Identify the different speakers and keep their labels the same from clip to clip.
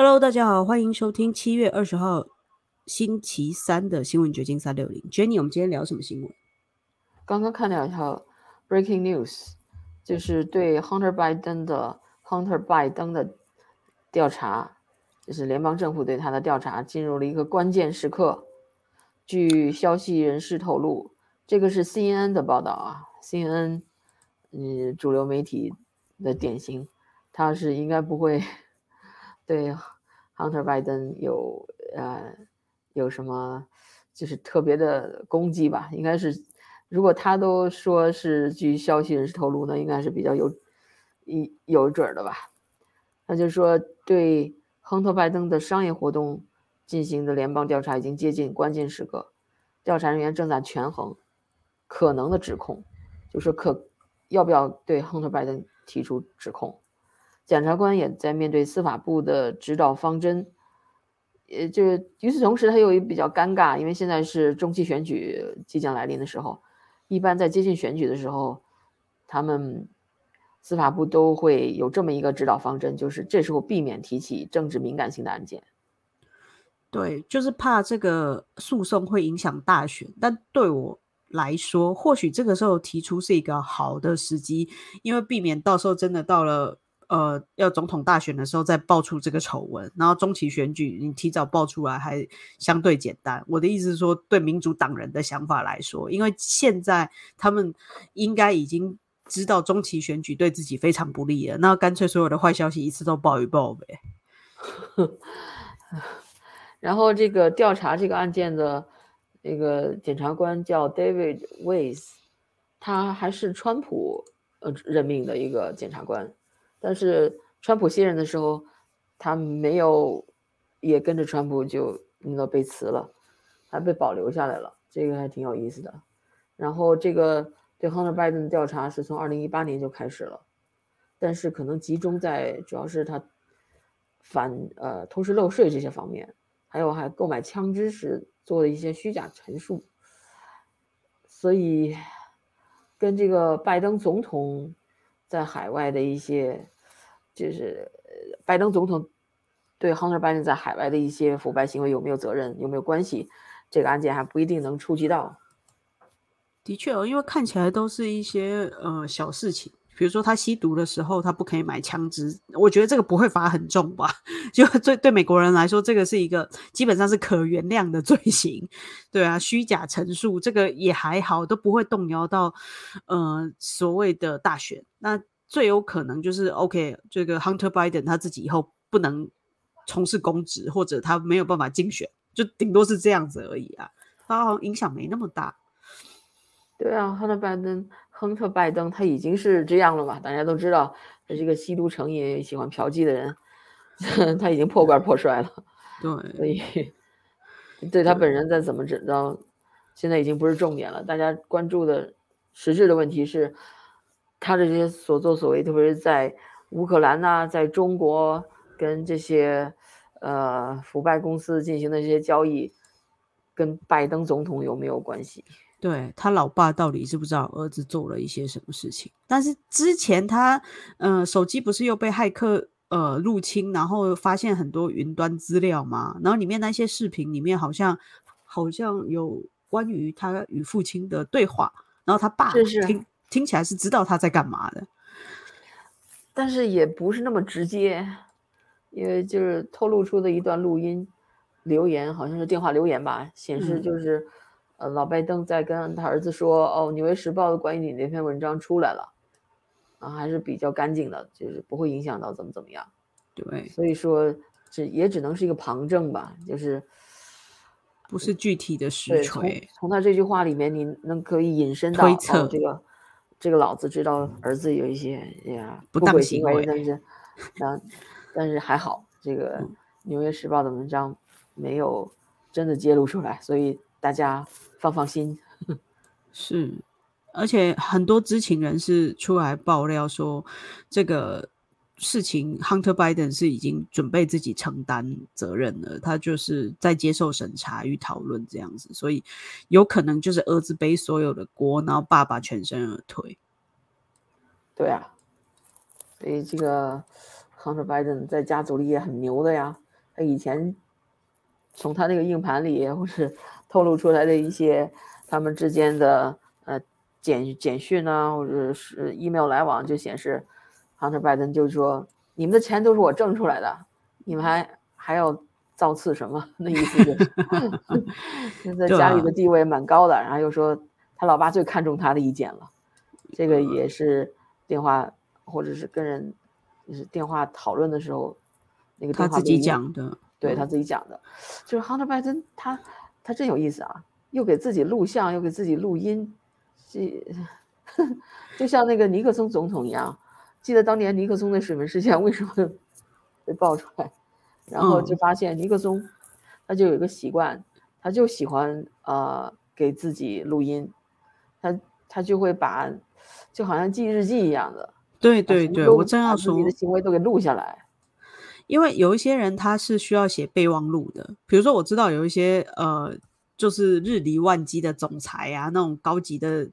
Speaker 1: Hello，大家好，欢迎收听七月二十号星期三的新闻掘金三六零。Jenny，我们今天聊什么新闻？
Speaker 2: 刚刚看到一条 breaking news，就是对 Hunter Biden 的 Hunter Biden 的调查，就是联邦政府对他的调查进入了一个关键时刻。据消息人士透露，这个是 CNN 的报道啊，CNN，嗯，主流媒体的典型，他是应该不会对 Hunter Biden 有呃有什么就是特别的攻击吧？应该是，如果他都说是据消息人士透露，那应该是比较有一有准的吧？那就是说对亨特拜登的商业活动。进行的联邦调查已经接近关键时刻，调查人员正在权衡可能的指控，就是可要不要对亨特·拜登提出指控。检察官也在面对司法部的指导方针，呃，就是与此同时，他又比较尴尬，因为现在是中期选举即将来临的时候，一般在接近选举的时候，他们司法部都会有这么一个指导方针，就是这时候避免提起政治敏感性的案件。
Speaker 1: 对，就是怕这个诉讼会影响大选，但对我来说，或许这个时候提出是一个好的时机，因为避免到时候真的到了呃要总统大选的时候再爆出这个丑闻，然后中期选举你提早爆出来还相对简单。我的意思是说，对民主党人的想法来说，因为现在他们应该已经知道中期选举对自己非常不利了，那干脆所有的坏消息一次都报一报呗。
Speaker 2: 然后这个调查这个案件的那个检察官叫 David Weiss，他还是川普呃任命的一个检察官，但是川普卸任的时候，他没有也跟着川普就那个被辞了，还被保留下来了，这个还挺有意思的。然后这个对 Hunter Biden 的调查是从二零一八年就开始了，但是可能集中在主要是他反呃偷税漏税这些方面。还有还购买枪支时做的一些虚假陈述，所以跟这个拜登总统在海外的一些，就是拜登总统对 Hunter Biden 在海外的一些腐败行为有没有责任，有没有关系，这个案件还不一定能触及到。
Speaker 1: 的确哦，因为看起来都是一些呃小事情。比如说他吸毒的时候，他不可以买枪支，我觉得这个不会罚很重吧？就对对美国人来说，这个是一个基本上是可原谅的罪行。对啊，虚假陈述这个也还好，都不会动摇到呃所谓的大选。那最有可能就是 OK，这个 Hunter Biden 他自己以后不能从事公职，或者他没有办法竞选，就顶多是这样子而已啊，他好像影响没那么大。
Speaker 2: 对啊，Hunter Biden。亨特·拜登他已经是这样了嘛？大家都知道，他是一个吸毒成瘾、喜欢嫖妓的人，他已经破罐破摔了。
Speaker 1: 对，
Speaker 2: 所以 对他本人再怎么着，现在已经不是重点了。大家关注的实质的问题是，他的这些所作所为，特别是在乌克兰呐，在中国跟这些呃腐败公司进行的这些交易，跟拜登总统有没有关系？
Speaker 1: 对他老爸到底知不知道儿子做了一些什么事情？但是之前他，呃，手机不是又被骇客呃入侵，然后发现很多云端资料吗？然后里面那些视频里面好像好像有关于他与父亲的对话，然后他爸听听起来是知道他在干嘛的，
Speaker 2: 但是也不是那么直接，因为就是透露出的一段录音留言，好像是电话留言吧，显示就是。呃，老拜登在跟他儿子说：“哦，《纽约时报》的关于你那篇文章出来了，啊，还是比较干净的，就是不会影响到怎么怎么样。”
Speaker 1: 对，
Speaker 2: 所以说这也只能是一个旁证吧，就是
Speaker 1: 不是具体的实锤。
Speaker 2: 从他这句话里面，你能可以引申到
Speaker 1: 推测
Speaker 2: 这个这个老子知道儿子有一些呀
Speaker 1: 不
Speaker 2: 轨
Speaker 1: 行
Speaker 2: 为，但是啊，但是还好，这个《纽约时报》的文章没有真的揭露出来，所以大家。放放心，
Speaker 1: 是，而且很多知情人士出来爆料说，这个事情 Hunter Biden 是已经准备自己承担责任了，他就是在接受审查与讨论这样子，所以有可能就是儿子背所有的锅，然后爸爸全身而退。
Speaker 2: 对啊，所以这个 Hunter Biden 在家族里也很牛的呀，他以前从他那个硬盘里，或是透露出来的一些他们之间的呃简简讯啊，或者是 email 来往，就显示 Hunter Biden 就说：“你们的钱都是我挣出来的，你们还还要造次什么？” 那意思就是现 在家里的地位蛮高的，然后又说他老爸最看重他的意见了，这个也是电话或者是跟人就是电话讨论的时候。那个
Speaker 1: 他自己讲的，
Speaker 2: 对他自己讲的，就是 Hunter Biden，他他真有意思啊，又给自己录像，又给自己录音，这 就像那个尼克松总统一样。记得当年尼克松的水门事件为什么 被爆出来？然后就发现尼克松他就有一个习惯，他就喜欢呃给自己录音，他他就会把就好像记日记一样的，
Speaker 1: 对对对，我正要说
Speaker 2: 自己的行为都给录下来。
Speaker 1: 因为有一些人他是需要写备忘录的，比如说我知道有一些呃，就是日理万机的总裁啊，那种高级的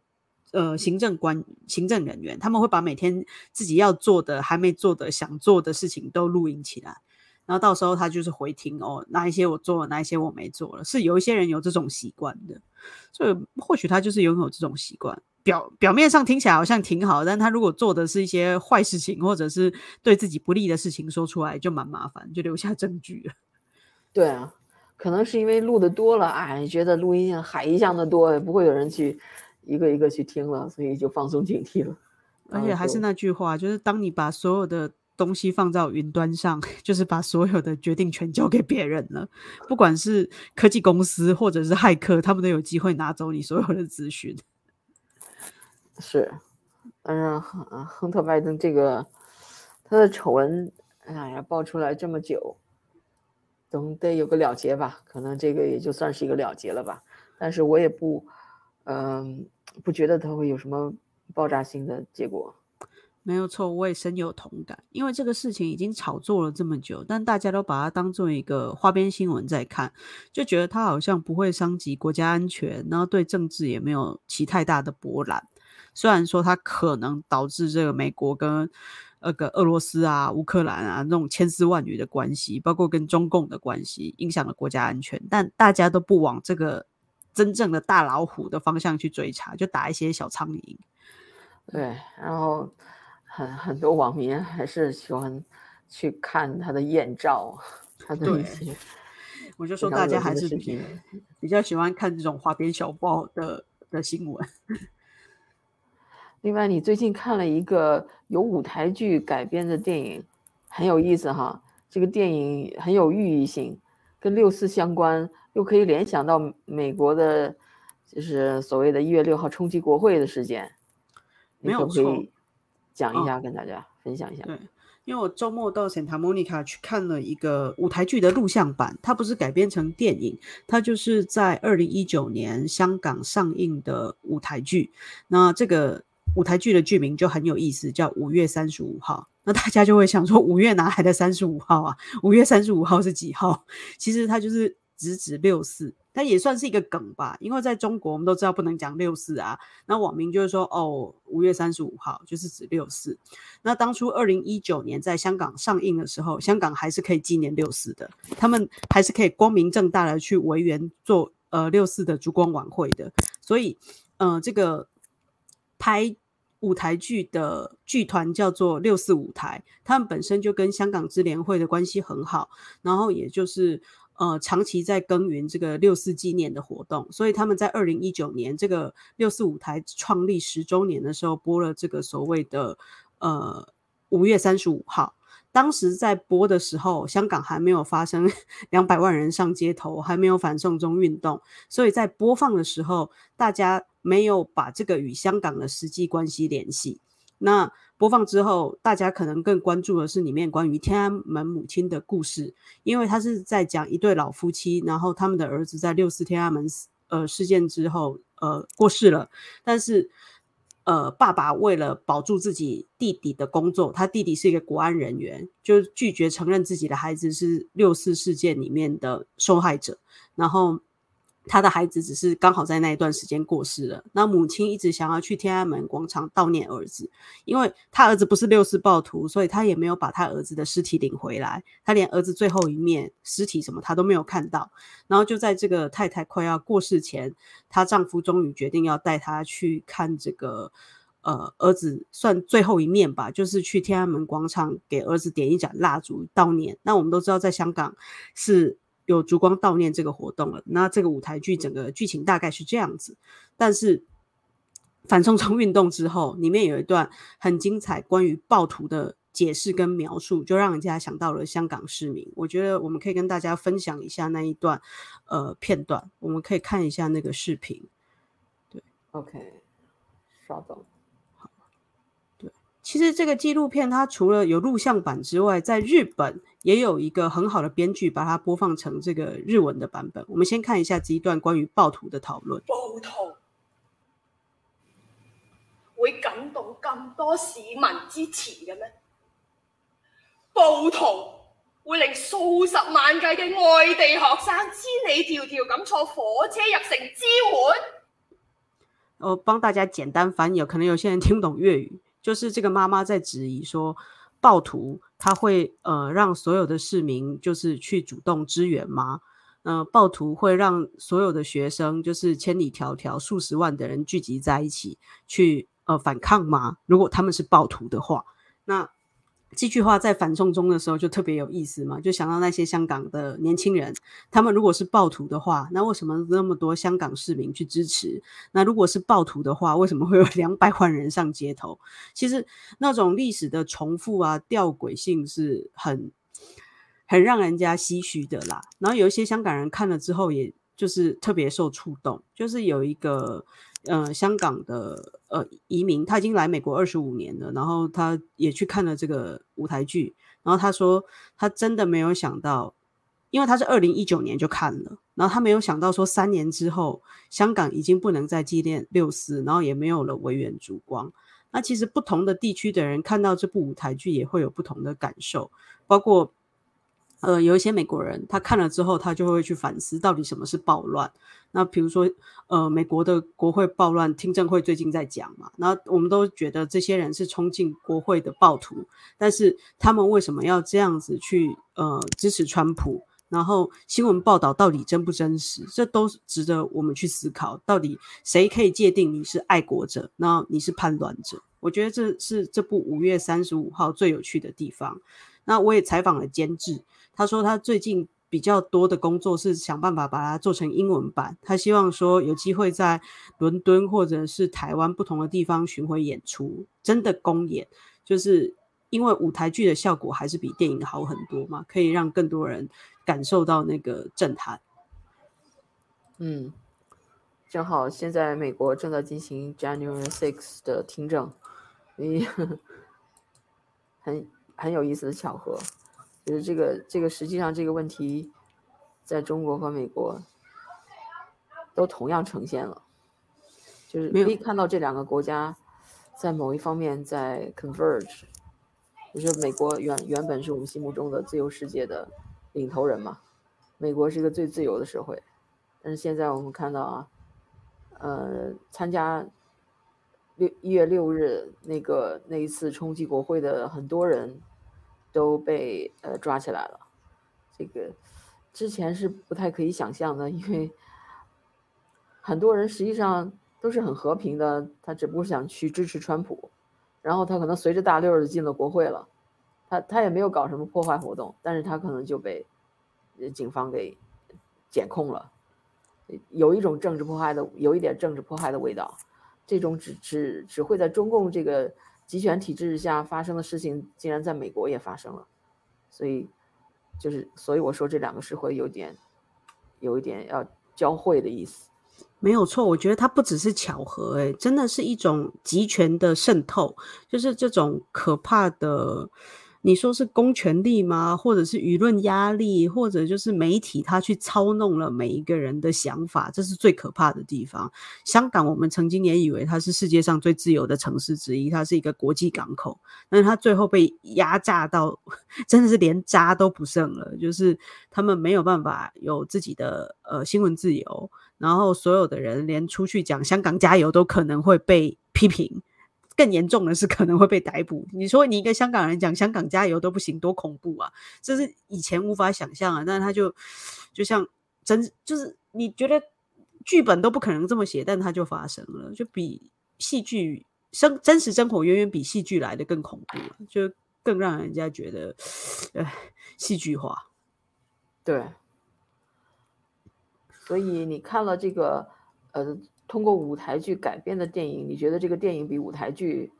Speaker 1: 呃行政官、行政人员，他们会把每天自己要做的、还没做的、想做的事情都录音起来，然后到时候他就是回听哦，哪一些我做了，哪一些我没做了，是有一些人有这种习惯的，所以或许他就是拥有这种习惯。表表面上听起来好像挺好，但他如果做的是一些坏事情，或者是对自己不利的事情，说出来就蛮麻烦，就留下证据了。
Speaker 2: 对啊，可能是因为录的多了，哎，觉得录音像海一样的多，也不会有人去一个一个去听了，所以就放松警惕了。
Speaker 1: 而且还是那句话，就是当你把所有的东西放到云端上，就是把所有的决定权交给别人了。不管是科技公司或者是骇客，他们都有机会拿走你所有的资讯。
Speaker 2: 是，但是亨亨特拜登这个他的丑闻，哎呀，爆出来这么久，总得有个了结吧？可能这个也就算是一个了结了吧。但是我也不，嗯，不觉得他会有什么爆炸性的结果。
Speaker 1: 没有错，我也深有同感。因为这个事情已经炒作了这么久，但大家都把它当做一个花边新闻在看，就觉得它好像不会伤及国家安全，然后对政治也没有起太大的波澜。虽然说它可能导致这个美国跟那个俄罗斯啊、乌克兰啊那种千丝万缕的关系，包括跟中共的关系，影响了国家安全，但大家都不往这个真正的大老虎的方向去追查，就打一些小苍蝇。
Speaker 2: 对，然后很很多网民还是喜欢去看他的艳照，他的一些，
Speaker 1: 我就说大家还是比较喜欢看这种花边小报的的新闻。
Speaker 2: 另外，你最近看了一个由舞台剧改编的电影，很有意思哈。这个电影很有寓意性，跟六四相关，又可以联想到美国的，就是所谓的一月六号冲击国会的事件。
Speaker 1: 没有错，
Speaker 2: 讲一下，跟大家分享一下。
Speaker 1: 对，因为我周末到 Santa Monica 去看了一个舞台剧的录像版，它不是改编成电影，它就是在二零一九年香港上映的舞台剧。那这个。舞台剧的剧名就很有意思，叫《五月三十五号》。那大家就会想说，五月哪来的三十五号啊？五月三十五号是几号？其实它就是直指六四，它也算是一个梗吧。因为在中国，我们都知道不能讲六四啊。那网民就是说，哦，五月三十五号就是指六四。那当初二零一九年在香港上映的时候，香港还是可以纪念六四的，他们还是可以光明正大的去维园做呃六四的烛光晚会的。所以，呃，这个拍。舞台剧的剧团叫做六四舞台，他们本身就跟香港支联会的关系很好，然后也就是呃长期在耕耘这个六四纪念的活动，所以他们在二零一九年这个六四舞台创立十周年的时候播了这个所谓的呃五月三十五号。当时在播的时候，香港还没有发生 两百万人上街头，还没有反送中运动，所以在播放的时候，大家没有把这个与香港的实际关系联系。那播放之后，大家可能更关注的是里面关于天安门母亲的故事，因为他是在讲一对老夫妻，然后他们的儿子在六四天安门呃事件之后呃过世了，但是。呃，爸爸为了保住自己弟弟的工作，他弟弟是一个国安人员，就拒绝承认自己的孩子是六四事件里面的受害者。然后他的孩子只是刚好在那一段时间过世了。那母亲一直想要去天安门广场悼念儿子，因为他儿子不是六四暴徒，所以他也没有把他儿子的尸体领回来，他连儿子最后一面尸体什么他都没有看到。然后就在这个太太快要过世前，她丈夫终于决定要带她去看这个呃儿子算最后一面吧，就是去天安门广场给儿子点一盏蜡烛悼念。那我们都知道，在香港是。有烛光悼念这个活动了，那这个舞台剧整个剧情大概是这样子。但是反送中运动之后，里面有一段很精彩关于暴徒的解释跟描述，就让人家想到了香港市民。我觉得我们可以跟大家分享一下那一段呃片段，我们可以看一下那个视频。对
Speaker 2: ，OK，稍等。
Speaker 1: 其实这个纪录片它除了有录像版之外，在日本也有一个很好的编剧把它播放成这个日文的版本。我们先看一下这一段关于暴徒的讨论。
Speaker 3: 暴徒会感动咁多市民支持嘅咩？暴徒会令数十万计嘅外地学生千里迢迢咁坐火车入城支援？
Speaker 1: 我帮大家简单翻译，可能有些人听不懂粤语。就是这个妈妈在质疑说，暴徒他会呃让所有的市民就是去主动支援吗？呃，暴徒会让所有的学生就是千里迢迢数十万的人聚集在一起去呃反抗吗？如果他们是暴徒的话，那。这句话在反送中的时候就特别有意思嘛，就想到那些香港的年轻人，他们如果是暴徒的话，那为什么那么多香港市民去支持？那如果是暴徒的话，为什么会有两百万人上街头？其实那种历史的重复啊、吊诡性是很很让人家唏嘘的啦。然后有一些香港人看了之后，也就是特别受触动，就是有一个。呃，香港的呃移民，他已经来美国二十五年了，然后他也去看了这个舞台剧，然后他说他真的没有想到，因为他是二零一九年就看了，然后他没有想到说三年之后，香港已经不能再纪念六四，然后也没有了维园烛光。那其实不同的地区的人看到这部舞台剧也会有不同的感受，包括。呃，有一些美国人，他看了之后，他就会去反思到底什么是暴乱。那比如说，呃，美国的国会暴乱，听证会最近在讲嘛。那我们都觉得这些人是冲进国会的暴徒，但是他们为什么要这样子去呃支持川普？然后新闻报道到底真不真实？这都值得我们去思考。到底谁可以界定你是爱国者，那你是叛乱者？我觉得这是这部五月三十五号最有趣的地方。那我也采访了监制。他说，他最近比较多的工作是想办法把它做成英文版。他希望说有机会在伦敦或者是台湾不同的地方巡回演出，真的公演，就是因为舞台剧的效果还是比电影好很多嘛，可以让更多人感受到那个震撼。
Speaker 2: 嗯，正好现在美国正在进行 January Six 的听证，嗯，很很有意思的巧合。就是这个，这个实际上这个问题，在中国和美国都同样呈现了，就是可以看到这两个国家在某一方面在 converge，就是美国原原本是我们心目中的自由世界的领头人嘛，美国是一个最自由的社会，但是现在我们看到啊，呃，参加六一月六日那个那一次冲击国会的很多人。都被呃抓起来了，这个之前是不太可以想象的，因为很多人实际上都是很和平的，他只不过想去支持川普，然后他可能随着大溜的进了国会了，他他也没有搞什么破坏活动，但是他可能就被警方给检控了，有一种政治迫害的，有一点政治迫害的味道，这种只只只会在中共这个。集权体制下发生的事情，竟然在美国也发生了，所以就是，所以我说这两个是会有点，有一点要交汇的意思。
Speaker 1: 没有错，我觉得它不只是巧合，哎，真的是一种集权的渗透，就是这种可怕的你说是公权力吗？或者是舆论压力，或者就是媒体他去操弄了每一个人的想法，这是最可怕的地方。香港，我们曾经也以为它是世界上最自由的城市之一，它是一个国际港口，但它最后被压榨到，真的是连渣都不剩了，就是他们没有办法有自己的呃新闻自由，然后所有的人连出去讲香港加油都可能会被批评。更严重的是可能会被逮捕。你说你一个香港人讲香港加油都不行，多恐怖啊！这是以前无法想象啊。但他就就像真，就是你觉得剧本都不可能这么写，但它就发生了，就比戏剧生真实生活远远比戏剧来的更恐怖，就更让人家觉得呃戏剧化。
Speaker 2: 对，所以你看了这个呃。通过舞台剧改编的电影，你觉得这个电影比舞台剧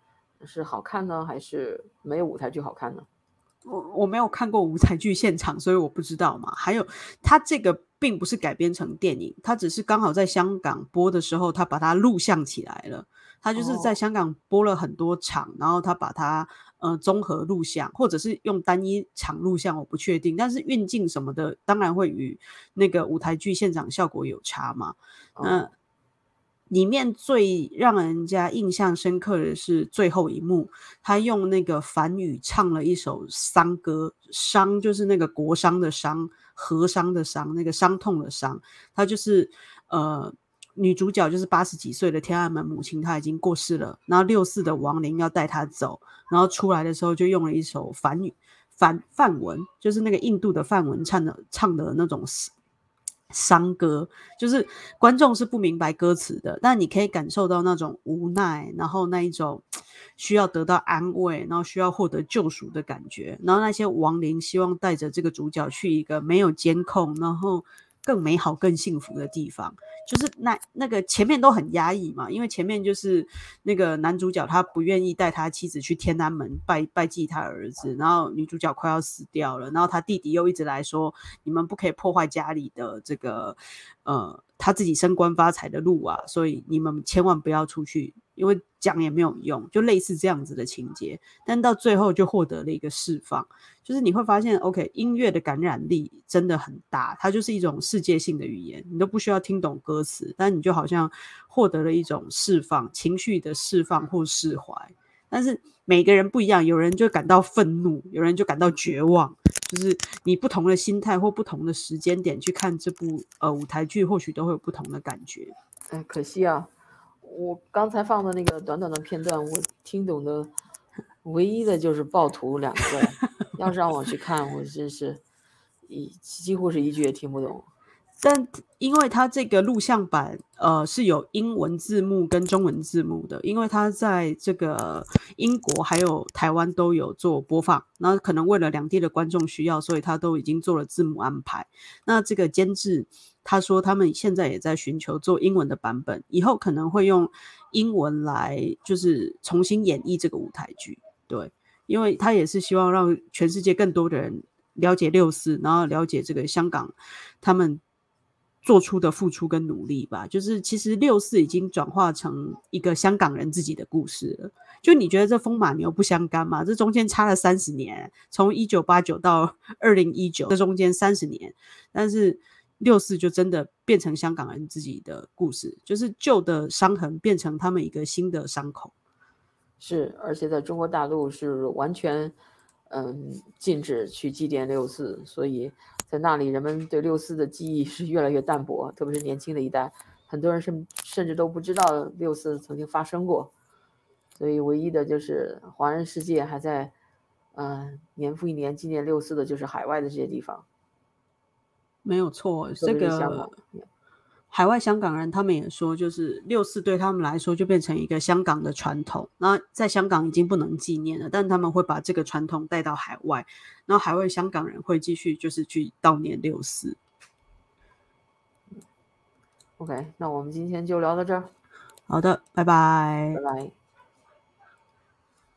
Speaker 2: 是好看呢，还是没有舞台剧好看呢？
Speaker 1: 我我没有看过舞台剧现场，所以我不知道嘛。还有，它这个并不是改编成电影，它只是刚好在香港播的时候，他把它录像起来了。他就是在香港播了很多场，然后他把它呃综合录像，或者是用单一场录像，我不确定。但是运镜什么的，当然会与那个舞台剧现场效果有差嘛。嗯。里面最让人家印象深刻的是最后一幕，他用那个梵语唱了一首丧歌，伤就是那个国伤的伤，和伤的伤，那个伤痛的伤。他就是呃，女主角就是八十几岁的天安门母亲，她已经过世了，然后六四的亡灵要带她走，然后出来的时候就用了一首梵语梵梵文，就是那个印度的梵文唱的唱的那种。伤歌就是观众是不明白歌词的，但你可以感受到那种无奈，然后那一种需要得到安慰，然后需要获得救赎的感觉。然后那些亡灵希望带着这个主角去一个没有监控，然后。更美好、更幸福的地方，就是那那个前面都很压抑嘛，因为前面就是那个男主角他不愿意带他妻子去天安门拜拜祭他儿子，然后女主角快要死掉了，然后他弟弟又一直来说，你们不可以破坏家里的这个呃他自己升官发财的路啊，所以你们千万不要出去。因为讲也没有用，就类似这样子的情节，但到最后就获得了一个释放，就是你会发现，OK，音乐的感染力真的很大，它就是一种世界性的语言，你都不需要听懂歌词，但你就好像获得了一种释放情绪的释放或释怀。但是每个人不一样，有人就感到愤怒，有人就感到绝望，就是你不同的心态或不同的时间点去看这部呃舞台剧，或许都会有不同的感觉。
Speaker 2: 哎，可惜啊。我刚才放的那个短短的片段，我听懂的唯一的就是“暴徒”两个字。要是让我去看，我真是一几乎是一句也听不懂。
Speaker 1: 但因为它这个录像版，呃，是有英文字幕跟中文字幕的，因为它在这个英国还有台湾都有做播放，那可能为了两地的观众需要，所以他都已经做了字幕安排。那这个监制。他说，他们现在也在寻求做英文的版本，以后可能会用英文来，就是重新演绎这个舞台剧。对，因为他也是希望让全世界更多的人了解六四，然后了解这个香港他们做出的付出跟努力吧。就是其实六四已经转化成一个香港人自己的故事了。就你觉得这风马牛不相干吗？这中间差了三十年，从一九八九到二零一九，这中间三十年，但是。六四就真的变成香港人自己的故事，就是旧的伤痕变成他们一个新的伤口。
Speaker 2: 是，而且在中国大陆是完全，嗯，禁止去祭奠六四，所以在那里人们对六四的记忆是越来越淡薄，特别是年轻的一代，很多人甚甚至都不知道六四曾经发生过。所以唯一的就是华人世界还在，嗯，年复一年纪念六四的，就是海外的这些地方。
Speaker 1: 没有错，这个海外香港人他们也说，就是六四对他们来说就变成一个香港的传统。那在香港已经不能纪念了，但他们会把这个传统带到海外，然后海外香港人会继续就是去悼念六四。
Speaker 2: OK，那我们今天就聊到这儿。
Speaker 1: 好的，拜拜，
Speaker 2: 拜拜。